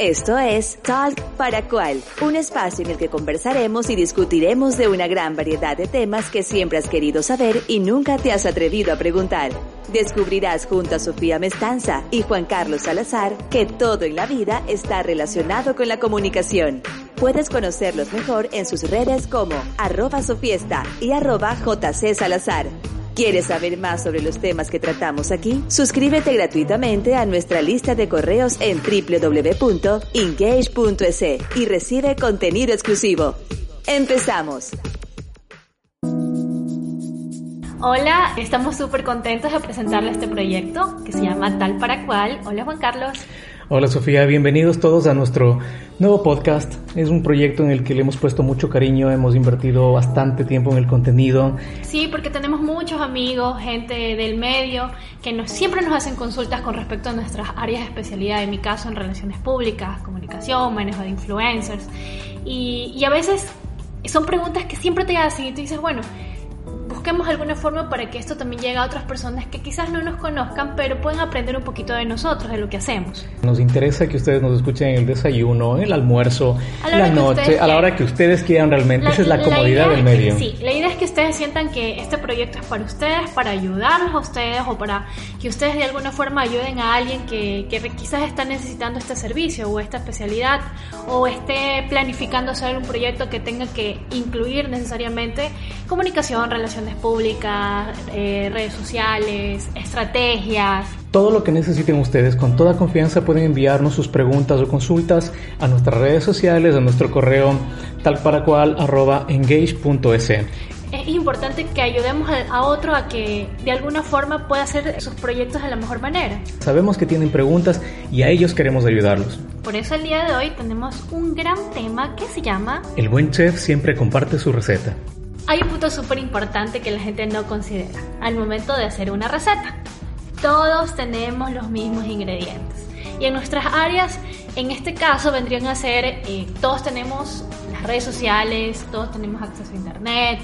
Esto es Talk para Cual, un espacio en el que conversaremos y discutiremos de una gran variedad de temas que siempre has querido saber y nunca te has atrevido a preguntar. Descubrirás junto a Sofía Mestanza y Juan Carlos Salazar que todo en la vida está relacionado con la comunicación. Puedes conocerlos mejor en sus redes como arroba sofiesta y arroba jc salazar. ¿Quieres saber más sobre los temas que tratamos aquí? Suscríbete gratuitamente a nuestra lista de correos en www.engage.es y recibe contenido exclusivo. ¡Empezamos! Hola, estamos súper contentos de presentarle este proyecto que se llama Tal para Cual. Hola Juan Carlos. Hola Sofía, bienvenidos todos a nuestro nuevo podcast. Es un proyecto en el que le hemos puesto mucho cariño, hemos invertido bastante tiempo en el contenido. Sí, porque tenemos muchos amigos, gente del medio, que nos, siempre nos hacen consultas con respecto a nuestras áreas de especialidad, en mi caso en relaciones públicas, comunicación, manejo de influencers. Y, y a veces son preguntas que siempre te hacen y tú dices, bueno, busquemos alguna forma para que esto también llegue a otras personas que quizás no nos conozcan, pero pueden aprender un poquito de nosotros, de lo que hacemos. Nos interesa que ustedes nos escuchen en el desayuno, en el almuerzo, en la noche, a la hora que ustedes quieran realmente. Esa es la comodidad del medio. sí, la ustedes sientan que este proyecto es para ustedes, para ayudarlos a ustedes o para que ustedes de alguna forma ayuden a alguien que, que quizás está necesitando este servicio o esta especialidad o esté planificando hacer un proyecto que tenga que incluir necesariamente comunicación, relación públicas, eh, redes sociales, estrategias. Todo lo que necesiten ustedes, con toda confianza pueden enviarnos sus preguntas o consultas a nuestras redes sociales, a nuestro correo tal para cual arroba engage.es. Es importante que ayudemos a otro a que de alguna forma pueda hacer sus proyectos de la mejor manera. Sabemos que tienen preguntas y a ellos queremos ayudarlos. Por eso el día de hoy tenemos un gran tema que se llama El buen chef siempre comparte su receta. Hay un punto súper importante que la gente no considera al momento de hacer una receta. Todos tenemos los mismos ingredientes. Y en nuestras áreas, en este caso, vendrían a ser, eh, todos tenemos las redes sociales, todos tenemos acceso a Internet,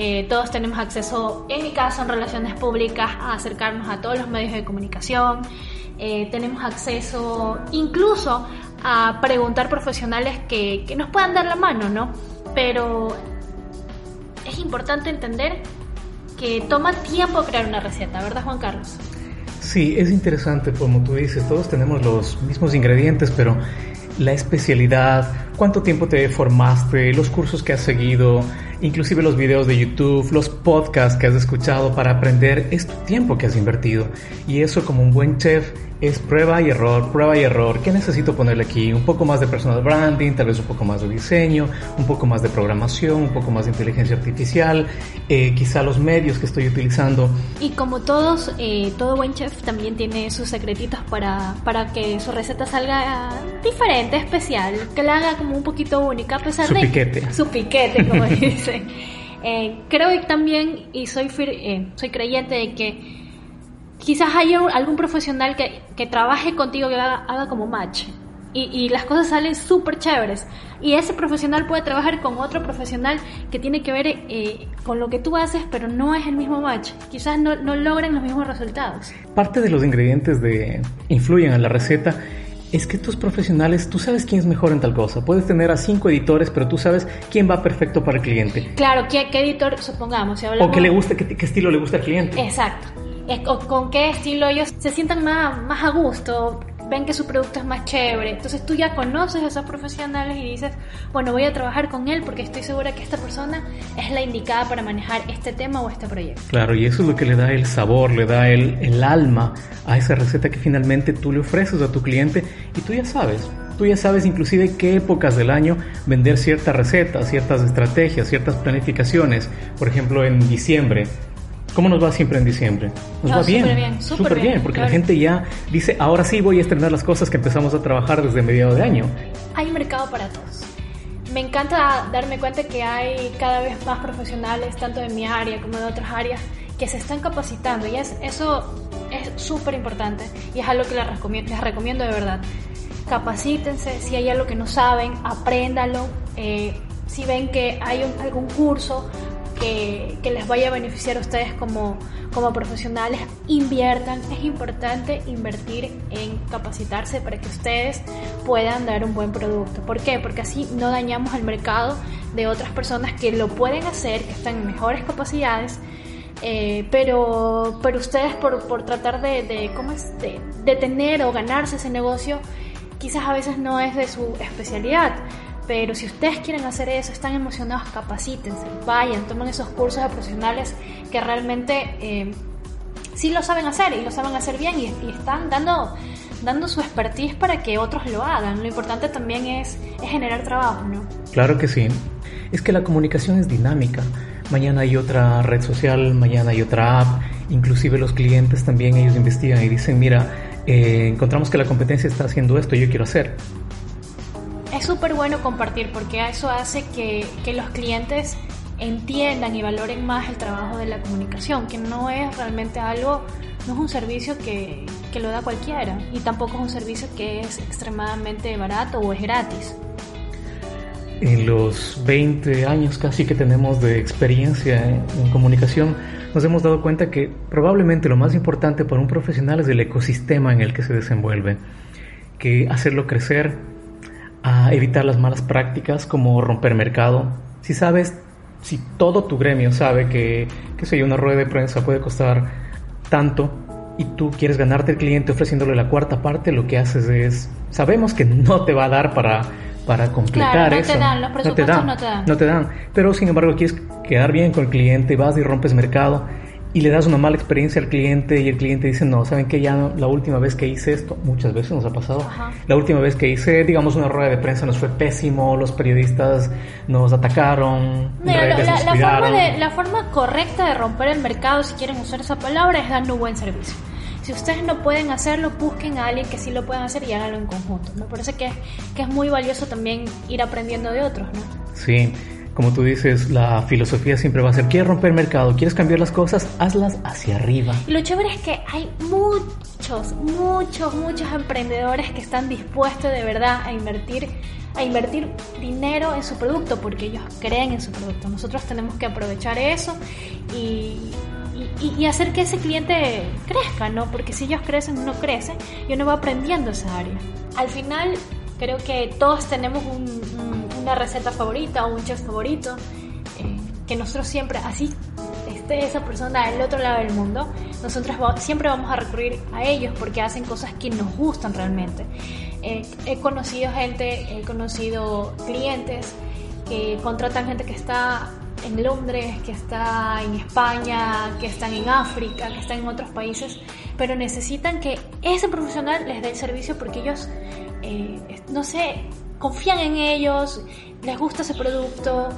eh, todos tenemos acceso, en mi caso, en relaciones públicas, a acercarnos a todos los medios de comunicación. Eh, tenemos acceso incluso a preguntar profesionales que, que nos puedan dar la mano, ¿no? Pero es importante entender que toma tiempo crear una receta, ¿verdad Juan Carlos? Sí, es interesante, como tú dices, todos tenemos los mismos ingredientes, pero la especialidad, cuánto tiempo te formaste, los cursos que has seguido, inclusive los videos de YouTube, los podcasts que has escuchado para aprender, es tu tiempo que has invertido. Y eso como un buen chef es prueba y error, prueba y error. ¿Qué necesito ponerle aquí? Un poco más de personal branding, tal vez un poco más de diseño, un poco más de programación, un poco más de inteligencia artificial, eh, quizá los medios que estoy utilizando. Y como todos, eh, todo buen chef también tiene sus secretitos para, para que su receta salga diferente, especial, que la haga como un poquito única, a pesar su de... Piquete. Su piquete. como dice. Eh, creo también, y soy, soy creyente de que quizás haya algún profesional que, que trabaje contigo que haga, como match. Y, y, las cosas salen súper chéveres. Y ese profesional puede trabajar con otro profesional que tiene que ver eh, con lo que tú haces, pero no es el mismo match. Quizás no, no logren los mismos resultados. Parte de los ingredientes de influyen en la receta es que tus profesionales, tú sabes quién es mejor en tal cosa. Puedes tener a cinco editores, pero tú sabes quién va perfecto para el cliente. Claro, ¿qué, qué editor, supongamos? Si hablamos... O qué le gusta, qué, qué estilo le gusta al cliente. Exacto con qué estilo ellos se sientan más, más a gusto, ven que su producto es más chévere. Entonces tú ya conoces a esos profesionales y dices, bueno, voy a trabajar con él porque estoy segura que esta persona es la indicada para manejar este tema o este proyecto. Claro, y eso es lo que le da el sabor, le da el, el alma a esa receta que finalmente tú le ofreces a tu cliente y tú ya sabes. Tú ya sabes inclusive qué épocas del año vender ciertas recetas, ciertas estrategias, ciertas planificaciones. Por ejemplo, en diciembre ¿Cómo nos va siempre en diciembre? Nos va bien. bien súper bien, porque la gente ya dice, ahora sí voy a estrenar las cosas que empezamos a trabajar desde mediados de año. Hay mercado para todos. Me encanta darme cuenta que hay cada vez más profesionales, tanto de mi área como de otras áreas, que se están capacitando y es, eso es súper importante y es algo que les recomiendo, les recomiendo de verdad. Capacítense, si hay algo que no saben, apréndalo. Eh, si ven que hay algún curso que, que, les vaya a beneficiar a ustedes como, como profesionales, inviertan. Es importante invertir en capacitarse para que ustedes puedan dar un buen producto. ¿Por qué? Porque así no dañamos el mercado de otras personas que lo pueden hacer, que están en mejores capacidades. Eh, pero, pero ustedes por, por tratar de, de, ¿cómo es? De, de tener o ganarse ese negocio, quizás a veces no es de su especialidad. Pero si ustedes quieren hacer eso, están emocionados, capacítense, vayan, tomen esos cursos de profesionales que realmente eh, sí lo saben hacer y lo saben hacer bien y, están dando, dando su expertise para que otros lo hagan. Lo importante también es, es generar trabajo, ¿no? Claro que sí. Es que la comunicación es dinámica. Mañana hay otra red social, mañana hay otra app. Inclusive los clientes también ellos investigan y dicen, mira, eh, encontramos que la competencia está haciendo esto, yo quiero hacer es súper bueno compartir porque eso hace que, que, los clientes entiendan y valoren más el trabajo de la comunicación, que no es realmente algo, no es un servicio que, que lo da cualquiera y tampoco es un servicio que es extremadamente barato o es gratis. En los 20 años casi que tenemos de experiencia en, comunicación, nos hemos dado cuenta que probablemente lo más importante para un profesional es el ecosistema en el que se desenvuelve, que hacerlo crecer, a evitar las malas prácticas como romper mercado. Si sabes, si todo tu gremio sabe que, que sé una rueda de prensa puede costar tanto y tú quieres ganarte el cliente ofreciéndole la cuarta parte, lo que haces es, sabemos que no te va a dar para, para completar claro, no eso. Te dan, los presupuestos no te dan, no te dan. No te dan. Pero sin embargo quieres quedar bien con el cliente, vas y rompes mercado y le das una mala experiencia al cliente y el cliente dice, no, ¿saben qué? Ya no, la última vez que hice esto, muchas veces nos ha pasado, Ajá. la última vez que hice, digamos, una rueda de prensa nos fue pésimo, los periodistas nos atacaron, Mira, redes la, nos la, forma de, la forma correcta de romper el mercado, si quieren usar esa palabra, es dando un buen servicio. Si ustedes no pueden hacerlo, busquen a alguien que sí lo puedan hacer y háganlo en conjunto. Me parece que, que es muy valioso también ir aprendiendo de otros, ¿no? Sí como tú dices, la filosofía siempre va a ser, ¿quieres romper mercado? ¿Quieres cambiar las cosas? Hazlas hacia arriba. Y lo chévere es que hay muchos, muchos, muchos emprendedores que están dispuestos de verdad a invertir a invertir dinero en su producto porque ellos creen en su producto. Nosotros tenemos que aprovechar eso y, y, y, hacer que ese cliente crezca, ¿no? Porque si ellos crecen, uno crece y uno va aprendiendo esa área. Al final, creo que todos tenemos un, un una receta favorita o un chef favorito, eh, que nosotros siempre, así esté esa persona del otro lado del mundo, nosotros siempre vamos a recurrir a ellos porque hacen cosas que nos gustan realmente. Eh, he conocido gente, he conocido clientes que contratan gente que está en Londres, que está en España, que están en África, que están en otros países, pero necesitan que ese profesional les dé el servicio porque ellos, eh, no sé, confían en ellos, les gusta ese producto.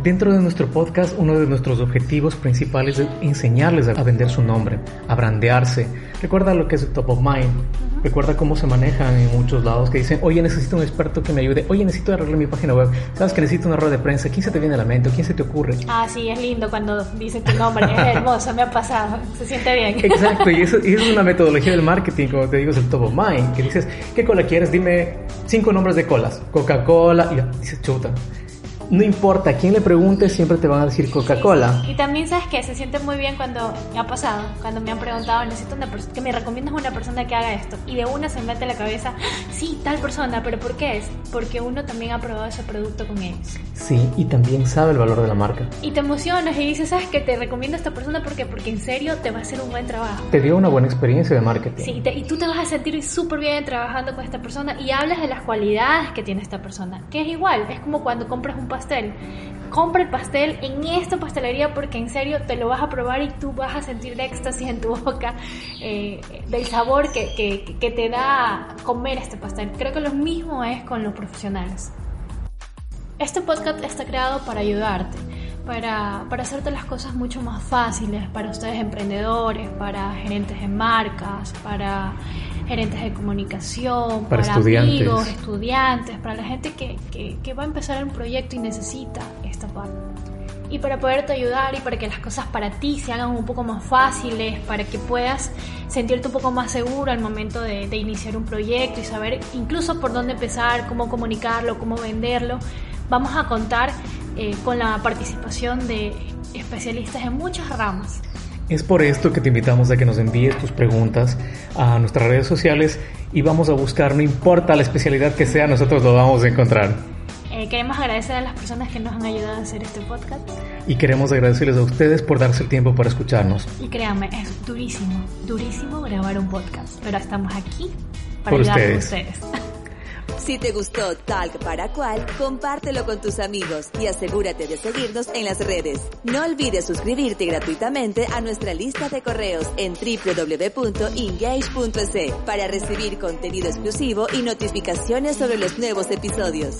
Dentro de nuestro podcast, uno de nuestros objetivos principales es enseñarles a vender su nombre, a brandearse. Recuerda lo que es el top of mind. Uh -huh. Recuerda cómo se manejan en muchos lados que dicen, oye, necesito un experto que me ayude. Oye, necesito arreglar mi página web. Sabes que necesito una rueda de prensa. ¿Quién se te viene a la mente? ¿Quién se te ocurre? Ah, sí, es lindo cuando dicen tu nombre. es hermoso, me ha pasado. Se siente bien. Exacto, y eso, y eso es una metodología del marketing, como te digo, es el top of mind. Que dices, ¿qué cola quieres? Dime cinco nombres de colas. Coca-Cola. Y dices, chuta no importa a quién le preguntes, siempre te van a decir Coca-Cola. Sí. Y también sabes que se siente muy bien cuando me ha pasado, cuando me han preguntado, necesito una persona, que me recomiendas una persona que haga esto. Y de una se mete en la cabeza, sí, tal persona, pero ¿por qué es? Porque uno también ha probado ese producto con ellos. Sí, y también sabe el valor de la marca. Y te emocionas y dices, ¿sabes que te recomiendo a esta persona? porque Porque en serio te va a hacer un buen trabajo. Te dio una buena experiencia de marketing. Sí, te, y tú te vas a sentir súper bien trabajando con esta persona y hablas de las cualidades que tiene esta persona, que es igual, es como cuando compras un pastel. Compra el pastel en esta pastelería porque en serio te lo vas a probar y tú vas a sentir el éxtasis en tu boca eh, del sabor que, que, que te da comer este pastel. Creo que lo mismo es con los profesionales. Este podcast está creado para ayudarte, para, para, hacerte las cosas mucho más fáciles para ustedes emprendedores, para gerentes de marcas, para gerentes de comunicación, para, para estudiantes. amigos, estudiantes, para la gente que, que, que, va a empezar un proyecto y necesita esta parte. Y para poderte ayudar y para que las cosas para ti se hagan un poco más fáciles, para que puedas sentirte un poco más seguro al momento de, de iniciar un proyecto y saber incluso por dónde empezar, cómo comunicarlo, cómo venderlo, vamos a contar eh, con la participación de especialistas en muchas ramas. Es por esto que te invitamos a que nos envíes tus preguntas a nuestras redes sociales y vamos a buscar, no importa la especialidad que sea, nosotros lo vamos a encontrar. Eh, queremos agradecer a las personas que nos han ayudado a hacer este podcast. Y queremos agradecerles a ustedes por darse el tiempo para escucharnos. Y créanme, es durísimo, durísimo grabar un podcast, pero estamos aquí para Por ayudar a ustedes. Si te gustó Talk para cual, compártelo con tus amigos y asegúrate de seguirnos en las redes. No olvides suscribirte gratuitamente a nuestra lista de correos en www.engage.es para recibir contenido exclusivo y notificaciones sobre los nuevos episodios.